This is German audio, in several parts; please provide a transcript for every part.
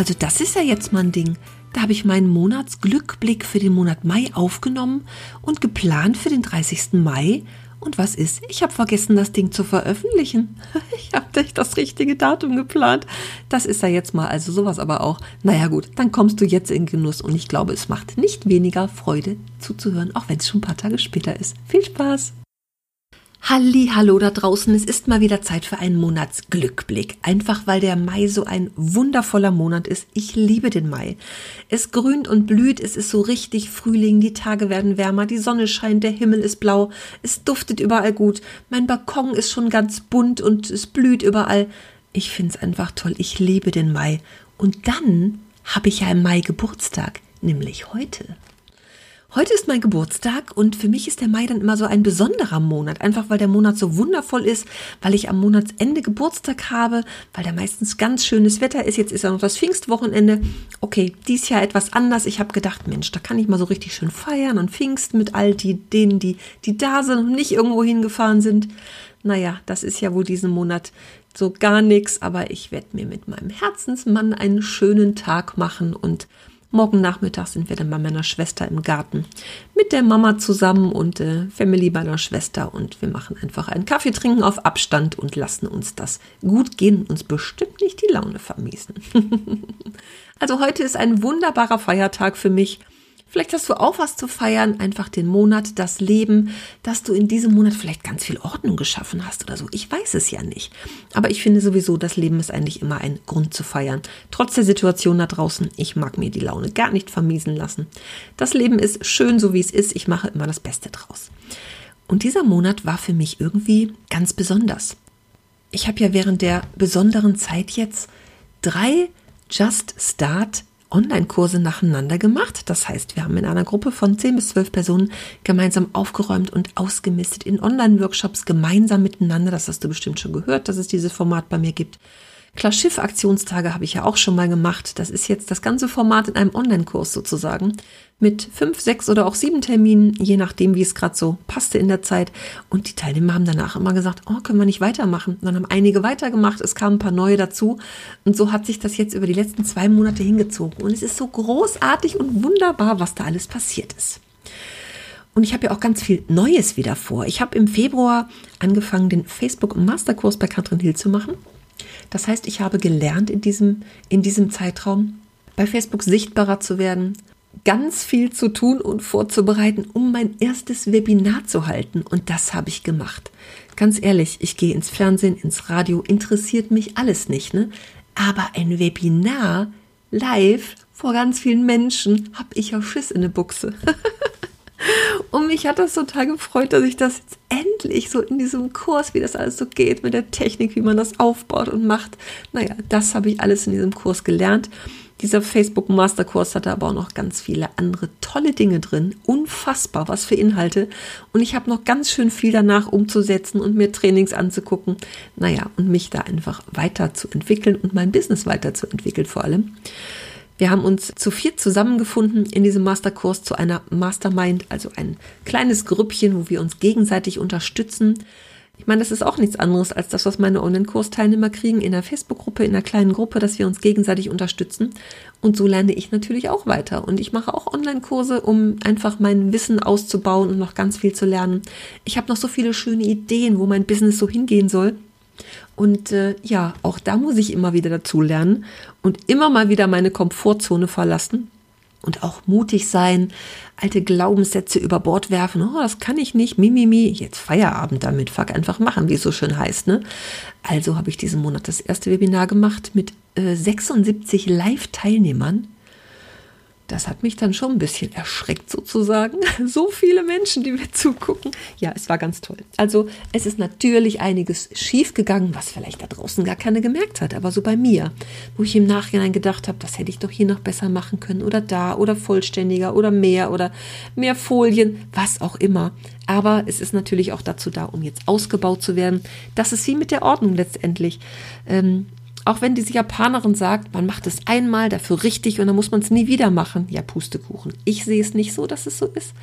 Also das ist ja jetzt mal ein Ding. Da habe ich meinen Monatsglückblick für den Monat Mai aufgenommen und geplant für den 30. Mai. Und was ist? Ich habe vergessen, das Ding zu veröffentlichen. Ich habe nicht das richtige Datum geplant. Das ist ja jetzt mal also sowas aber auch. Naja gut, dann kommst du jetzt in Genuss und ich glaube, es macht nicht weniger Freude zuzuhören, auch wenn es schon ein paar Tage später ist. Viel Spaß! Halli, hallo da draußen. Es ist mal wieder Zeit für einen Monatsglückblick. Einfach weil der Mai so ein wundervoller Monat ist. Ich liebe den Mai. Es grünt und blüht. Es ist so richtig Frühling. Die Tage werden wärmer. Die Sonne scheint. Der Himmel ist blau. Es duftet überall gut. Mein Balkon ist schon ganz bunt und es blüht überall. Ich find's einfach toll. Ich liebe den Mai. Und dann habe ich ja im Mai Geburtstag. Nämlich heute. Heute ist mein Geburtstag und für mich ist der Mai dann immer so ein besonderer Monat, einfach weil der Monat so wundervoll ist, weil ich am Monatsende Geburtstag habe, weil da meistens ganz schönes Wetter ist. Jetzt ist ja noch das Pfingstwochenende. Okay, dies Jahr etwas anders. Ich habe gedacht, Mensch, da kann ich mal so richtig schön feiern und Pfingsten mit all die, denen, die, die da sind und nicht irgendwo hingefahren sind. Naja, das ist ja wohl diesen Monat so gar nichts, aber ich werde mir mit meinem Herzensmann einen schönen Tag machen und Morgen Nachmittag sind wir dann bei meiner Schwester im Garten mit der Mama zusammen und äh, Family bei meiner Schwester und wir machen einfach einen Kaffee trinken auf Abstand und lassen uns das gut gehen und uns bestimmt nicht die Laune vermiesen. also heute ist ein wunderbarer Feiertag für mich Vielleicht hast du auch was zu feiern, einfach den Monat, das Leben, dass du in diesem Monat vielleicht ganz viel Ordnung geschaffen hast oder so. Ich weiß es ja nicht. Aber ich finde sowieso, das Leben ist eigentlich immer ein Grund zu feiern. Trotz der Situation da draußen, ich mag mir die Laune gar nicht vermiesen lassen. Das Leben ist schön, so wie es ist. Ich mache immer das Beste draus. Und dieser Monat war für mich irgendwie ganz besonders. Ich habe ja während der besonderen Zeit jetzt drei Just Start Online-Kurse nacheinander gemacht. Das heißt, wir haben in einer Gruppe von 10 bis 12 Personen gemeinsam aufgeräumt und ausgemistet in Online-Workshops gemeinsam miteinander. Das hast du bestimmt schon gehört, dass es dieses Format bei mir gibt. Klar, Schiff-Aktionstage habe ich ja auch schon mal gemacht. Das ist jetzt das ganze Format in einem Online-Kurs sozusagen. Mit fünf, sechs oder auch sieben Terminen, je nachdem, wie es gerade so passte in der Zeit. Und die Teilnehmer haben danach immer gesagt, oh, können wir nicht weitermachen. Und dann haben einige weitergemacht, es kamen ein paar neue dazu. Und so hat sich das jetzt über die letzten zwei Monate hingezogen. Und es ist so großartig und wunderbar, was da alles passiert ist. Und ich habe ja auch ganz viel Neues wieder vor. Ich habe im Februar angefangen, den Facebook Masterkurs bei Katrin Hill zu machen. Das heißt, ich habe gelernt in diesem, in diesem Zeitraum bei Facebook sichtbarer zu werden, ganz viel zu tun und vorzubereiten, um mein erstes Webinar zu halten. Und das habe ich gemacht. Ganz ehrlich, ich gehe ins Fernsehen, ins Radio, interessiert mich alles nicht, ne? Aber ein Webinar live vor ganz vielen Menschen habe ich ja Schiss in der Buchse. Und mich hat das total gefreut, dass ich das jetzt endlich so in diesem Kurs, wie das alles so geht, mit der Technik, wie man das aufbaut und macht. Naja, das habe ich alles in diesem Kurs gelernt. Dieser Facebook Masterkurs hatte aber auch noch ganz viele andere tolle Dinge drin. Unfassbar, was für Inhalte. Und ich habe noch ganz schön viel danach umzusetzen und mir Trainings anzugucken. Naja, und mich da einfach weiterzuentwickeln und mein Business weiterzuentwickeln vor allem. Wir haben uns zu viert zusammengefunden in diesem Masterkurs zu einer Mastermind, also ein kleines Grüppchen, wo wir uns gegenseitig unterstützen. Ich meine, das ist auch nichts anderes als das, was meine Online-Kursteilnehmer kriegen in der Facebook-Gruppe, in einer kleinen Gruppe, dass wir uns gegenseitig unterstützen. Und so lerne ich natürlich auch weiter. Und ich mache auch Online-Kurse, um einfach mein Wissen auszubauen und noch ganz viel zu lernen. Ich habe noch so viele schöne Ideen, wo mein Business so hingehen soll. Und äh, ja, auch da muss ich immer wieder dazu lernen und immer mal wieder meine Komfortzone verlassen und auch mutig sein, alte Glaubenssätze über Bord werfen. Oh, das kann ich nicht, mimimi, jetzt Feierabend damit, fuck, einfach machen, wie es so schön heißt. Ne? Also habe ich diesen Monat das erste Webinar gemacht mit äh, 76 Live-Teilnehmern. Das hat mich dann schon ein bisschen erschreckt sozusagen. So viele Menschen, die mir zugucken. Ja, es war ganz toll. Also es ist natürlich einiges schiefgegangen, was vielleicht da draußen gar keiner gemerkt hat, aber so bei mir, wo ich im Nachhinein gedacht habe, das hätte ich doch hier noch besser machen können oder da oder vollständiger oder mehr oder mehr Folien, was auch immer. Aber es ist natürlich auch dazu da, um jetzt ausgebaut zu werden. Das ist wie mit der Ordnung letztendlich. Ähm, auch wenn diese Japanerin sagt, man macht es einmal dafür richtig und dann muss man es nie wieder machen. Ja, Pustekuchen. Ich sehe es nicht so, dass es so ist.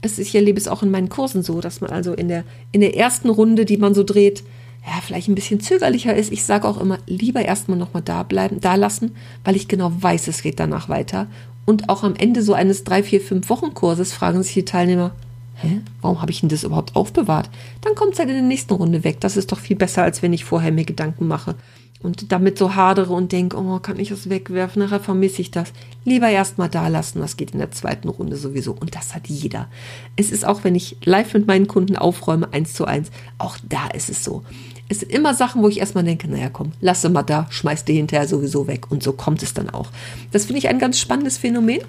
Es, ich erlebe es auch in meinen Kursen so, dass man also in der, in der ersten Runde, die man so dreht, ja, vielleicht ein bisschen zögerlicher ist. Ich sage auch immer, lieber erstmal nochmal da bleiben, da lassen, weil ich genau weiß, es geht danach weiter. Und auch am Ende so eines drei, vier, fünf Wochen Kurses fragen sich die Teilnehmer, hä, warum habe ich denn das überhaupt aufbewahrt? Dann kommt es halt in der nächsten Runde weg. Das ist doch viel besser, als wenn ich vorher mir Gedanken mache und damit so hadere und denke, oh, kann ich das wegwerfen, nachher vermisse ich das. Lieber erstmal da lassen, das geht in der zweiten Runde sowieso. Und das hat jeder. Es ist auch, wenn ich live mit meinen Kunden aufräume, eins zu eins, auch da ist es so. Es sind immer Sachen, wo ich erstmal denke, naja, komm, lasse mal da, schmeiß die hinterher sowieso weg. Und so kommt es dann auch. Das finde ich ein ganz spannendes Phänomen.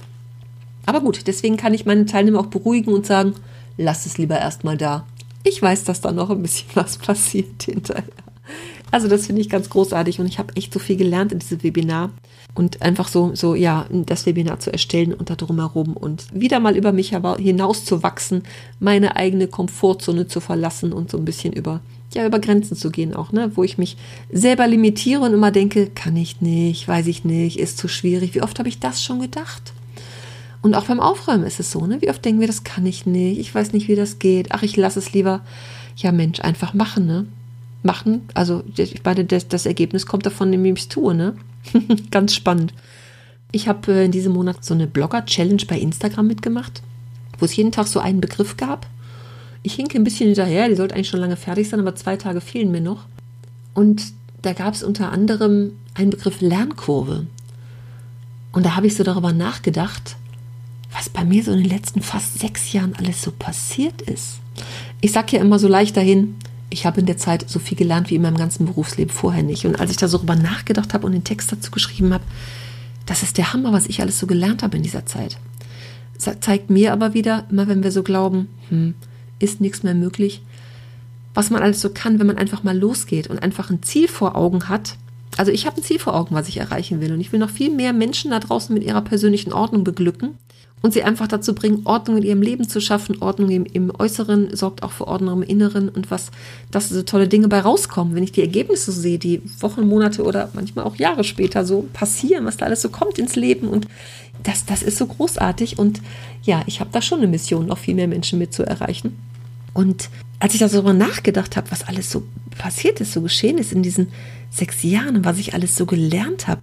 Aber gut, deswegen kann ich meine Teilnehmer auch beruhigen und sagen, lass es lieber erstmal da. Ich weiß, dass da noch ein bisschen was passiert hinterher. Also das finde ich ganz großartig und ich habe echt so viel gelernt in diesem Webinar und einfach so, so, ja, das Webinar zu erstellen und da drumherum und wieder mal über mich hinaus zu wachsen, meine eigene Komfortzone zu verlassen und so ein bisschen über, ja, über Grenzen zu gehen auch, ne, wo ich mich selber limitiere und immer denke, kann ich nicht, weiß ich nicht, ist zu schwierig. Wie oft habe ich das schon gedacht? Und auch beim Aufräumen ist es so, ne? Wie oft denken wir, das kann ich nicht, ich weiß nicht, wie das geht, ach, ich lasse es lieber. Ja, Mensch, einfach machen, ne? Machen. Also ich meine, das, das Ergebnis kommt davon, indem ich es tue. Ne? Ganz spannend. Ich habe äh, in diesem Monat so eine Blogger-Challenge bei Instagram mitgemacht, wo es jeden Tag so einen Begriff gab. Ich hinke ein bisschen hinterher, die sollte eigentlich schon lange fertig sein, aber zwei Tage fehlen mir noch. Und da gab es unter anderem einen Begriff Lernkurve. Und da habe ich so darüber nachgedacht, was bei mir so in den letzten fast sechs Jahren alles so passiert ist. Ich sage ja immer so leicht dahin, ich habe in der Zeit so viel gelernt wie in meinem ganzen Berufsleben vorher nicht. Und als ich da so drüber nachgedacht habe und den Text dazu geschrieben habe, das ist der Hammer, was ich alles so gelernt habe in dieser Zeit. Das zeigt mir aber wieder, immer wenn wir so glauben, hm, ist nichts mehr möglich, was man alles so kann, wenn man einfach mal losgeht und einfach ein Ziel vor Augen hat. Also ich habe ein Ziel vor Augen, was ich erreichen will. Und ich will noch viel mehr Menschen da draußen mit ihrer persönlichen Ordnung beglücken und sie einfach dazu bringen, Ordnung in ihrem Leben zu schaffen. Ordnung im, im Äußeren sorgt auch für Ordnung im Inneren und was, dass so tolle Dinge bei rauskommen. Wenn ich die Ergebnisse sehe, die Wochen, Monate oder manchmal auch Jahre später so passieren, was da alles so kommt ins Leben und das, das ist so großartig und ja, ich habe da schon eine Mission, noch viel mehr Menschen mit zu erreichen. Und als ich darüber nachgedacht habe, was alles so passiert ist, so geschehen ist in diesen sechs Jahren was ich alles so gelernt habe,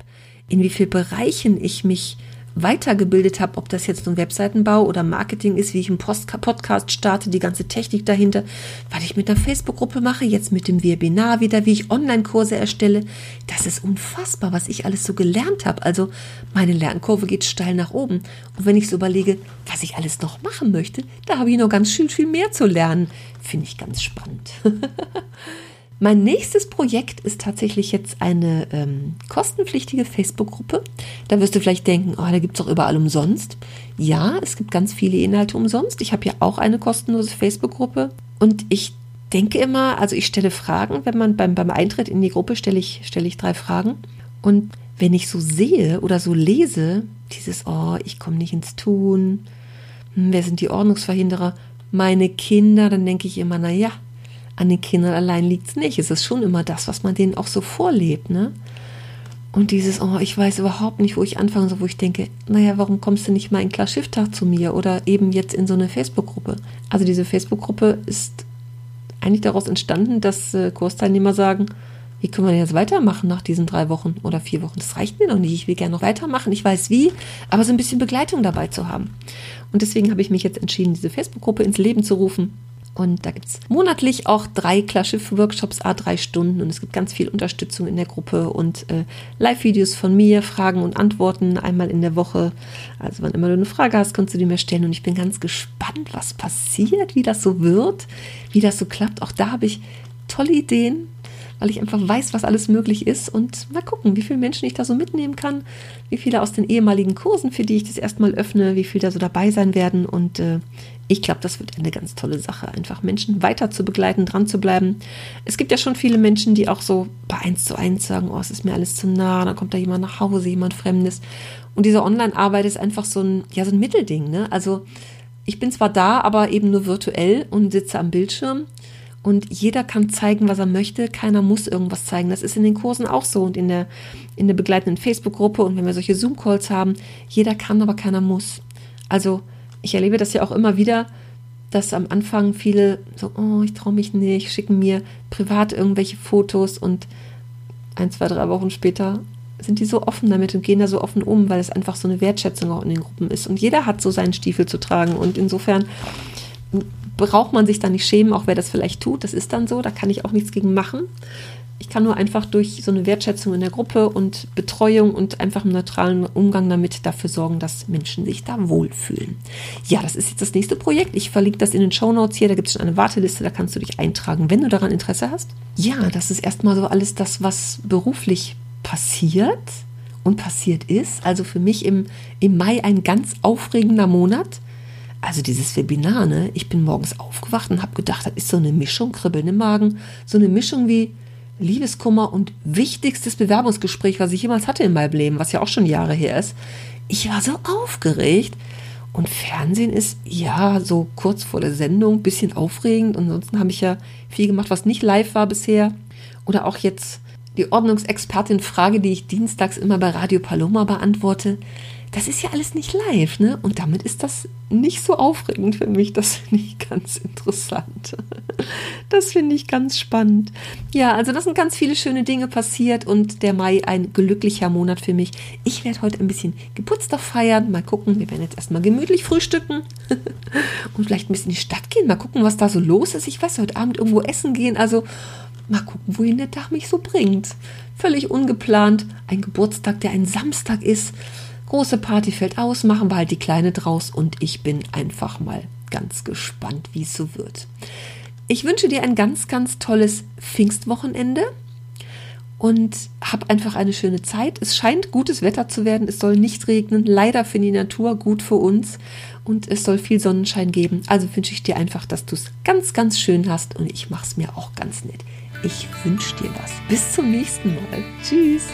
in wie vielen Bereichen ich mich weitergebildet habe, ob das jetzt nun Webseitenbau oder Marketing ist, wie ich einen Post Podcast starte, die ganze Technik dahinter, was ich mit der Facebook-Gruppe mache, jetzt mit dem Webinar wieder, wie ich Online-Kurse erstelle. Das ist unfassbar, was ich alles so gelernt habe. Also meine Lernkurve geht steil nach oben. Und wenn ich so überlege, was ich alles noch machen möchte, da habe ich noch ganz schön viel mehr zu lernen. Finde ich ganz spannend. Mein nächstes Projekt ist tatsächlich jetzt eine ähm, kostenpflichtige Facebook-Gruppe. Da wirst du vielleicht denken, oh, da gibt es doch überall umsonst. Ja, es gibt ganz viele Inhalte umsonst. Ich habe ja auch eine kostenlose Facebook-Gruppe. Und ich denke immer, also ich stelle Fragen, wenn man beim, beim Eintritt in die Gruppe stelle ich, stelle ich drei Fragen. Und wenn ich so sehe oder so lese, dieses, oh, ich komme nicht ins Tun, hm, wer sind die Ordnungsverhinderer, meine Kinder, dann denke ich immer, na ja, an den Kindern allein liegt es nicht. Es ist schon immer das, was man denen auch so vorlebt, ne? Und dieses, oh, ich weiß überhaupt nicht, wo ich anfangen soll, wo ich denke, naja, warum kommst du nicht mal in klar Schifftag zu mir oder eben jetzt in so eine Facebook-Gruppe? Also diese Facebook-Gruppe ist eigentlich daraus entstanden, dass äh, Kursteilnehmer sagen, wie können wir denn jetzt weitermachen nach diesen drei Wochen oder vier Wochen? Das reicht mir noch nicht. Ich will gerne noch weitermachen. Ich weiß wie, aber so ein bisschen Begleitung dabei zu haben. Und deswegen habe ich mich jetzt entschieden, diese Facebook-Gruppe ins Leben zu rufen. Und da gibt es monatlich auch drei Klarschiff-Workshops, a drei Stunden. Und es gibt ganz viel Unterstützung in der Gruppe und äh, Live-Videos von mir, Fragen und Antworten einmal in der Woche. Also wann immer du eine Frage hast, kannst du die mir stellen. Und ich bin ganz gespannt, was passiert, wie das so wird, wie das so klappt. Auch da habe ich tolle Ideen. weil ich einfach weiß, was alles möglich ist und mal gucken, wie viele Menschen ich da so mitnehmen kann, wie viele aus den ehemaligen Kursen, für die ich das erstmal öffne, wie viele da so dabei sein werden und äh, ich glaube, das wird eine ganz tolle Sache, einfach Menschen weiter zu begleiten, dran zu bleiben. Es gibt ja schon viele Menschen, die auch so bei eins zu eins sagen, oh, es ist mir alles zu nah, dann kommt da jemand nach Hause, jemand Fremdes. Und diese Online-Arbeit ist einfach so ein, ja, so ein Mittelding, ne? Also ich bin zwar da, aber eben nur virtuell und sitze am Bildschirm und jeder kann zeigen, was er möchte. Keiner muss irgendwas zeigen. Das ist in den Kursen auch so und in der, in der begleitenden Facebook-Gruppe und wenn wir solche Zoom-Calls haben. Jeder kann, aber keiner muss. Also ich erlebe das ja auch immer wieder, dass am Anfang viele so, oh, ich traue mich nicht, schicken mir privat irgendwelche Fotos und ein, zwei, drei Wochen später sind die so offen damit und gehen da so offen um, weil es einfach so eine Wertschätzung auch in den Gruppen ist. Und jeder hat so seinen Stiefel zu tragen. Und insofern braucht man sich da nicht schämen, auch wer das vielleicht tut. Das ist dann so, da kann ich auch nichts gegen machen. Ich kann nur einfach durch so eine Wertschätzung in der Gruppe und Betreuung und einfach einen neutralen Umgang damit dafür sorgen, dass Menschen sich da wohlfühlen. Ja, das ist jetzt das nächste Projekt. Ich verlinke das in den Show Notes hier. Da gibt es schon eine Warteliste, da kannst du dich eintragen, wenn du daran Interesse hast. Ja, das ist erstmal so alles das, was beruflich passiert und passiert ist. Also für mich im, im Mai ein ganz aufregender Monat. Also dieses Webinar, ne? Ich bin morgens aufgewacht und habe gedacht, das ist so eine Mischung, Kribbeln im Magen, so eine Mischung wie Liebeskummer und wichtigstes Bewerbungsgespräch, was ich jemals hatte in meinem Leben, was ja auch schon Jahre her ist. Ich war so aufgeregt. Und Fernsehen ist ja so kurz vor der Sendung, bisschen aufregend. Ansonsten habe ich ja viel gemacht, was nicht live war bisher. Oder auch jetzt die Ordnungsexpertin Frage, die ich dienstags immer bei Radio Paloma beantworte das ist ja alles nicht live, ne? Und damit ist das nicht so aufregend für mich. Das finde ich ganz interessant. Das finde ich ganz spannend. Ja, also das sind ganz viele schöne Dinge passiert und der Mai ein glücklicher Monat für mich. Ich werde heute ein bisschen Geburtstag feiern. Mal gucken, wir werden jetzt erstmal gemütlich frühstücken und vielleicht ein bisschen in die Stadt gehen. Mal gucken, was da so los ist. Ich weiß, heute Abend irgendwo essen gehen. Also mal gucken, wohin der Tag mich so bringt. Völlig ungeplant. Ein Geburtstag, der ein Samstag ist. Große Party fällt aus, machen wir halt die kleine draus und ich bin einfach mal ganz gespannt, wie es so wird. Ich wünsche dir ein ganz, ganz tolles Pfingstwochenende und hab einfach eine schöne Zeit. Es scheint gutes Wetter zu werden. Es soll nicht regnen. Leider für die Natur, gut für uns. Und es soll viel Sonnenschein geben. Also wünsche ich dir einfach, dass du es ganz, ganz schön hast. Und ich mache es mir auch ganz nett. Ich wünsche dir was. Bis zum nächsten Mal. Tschüss.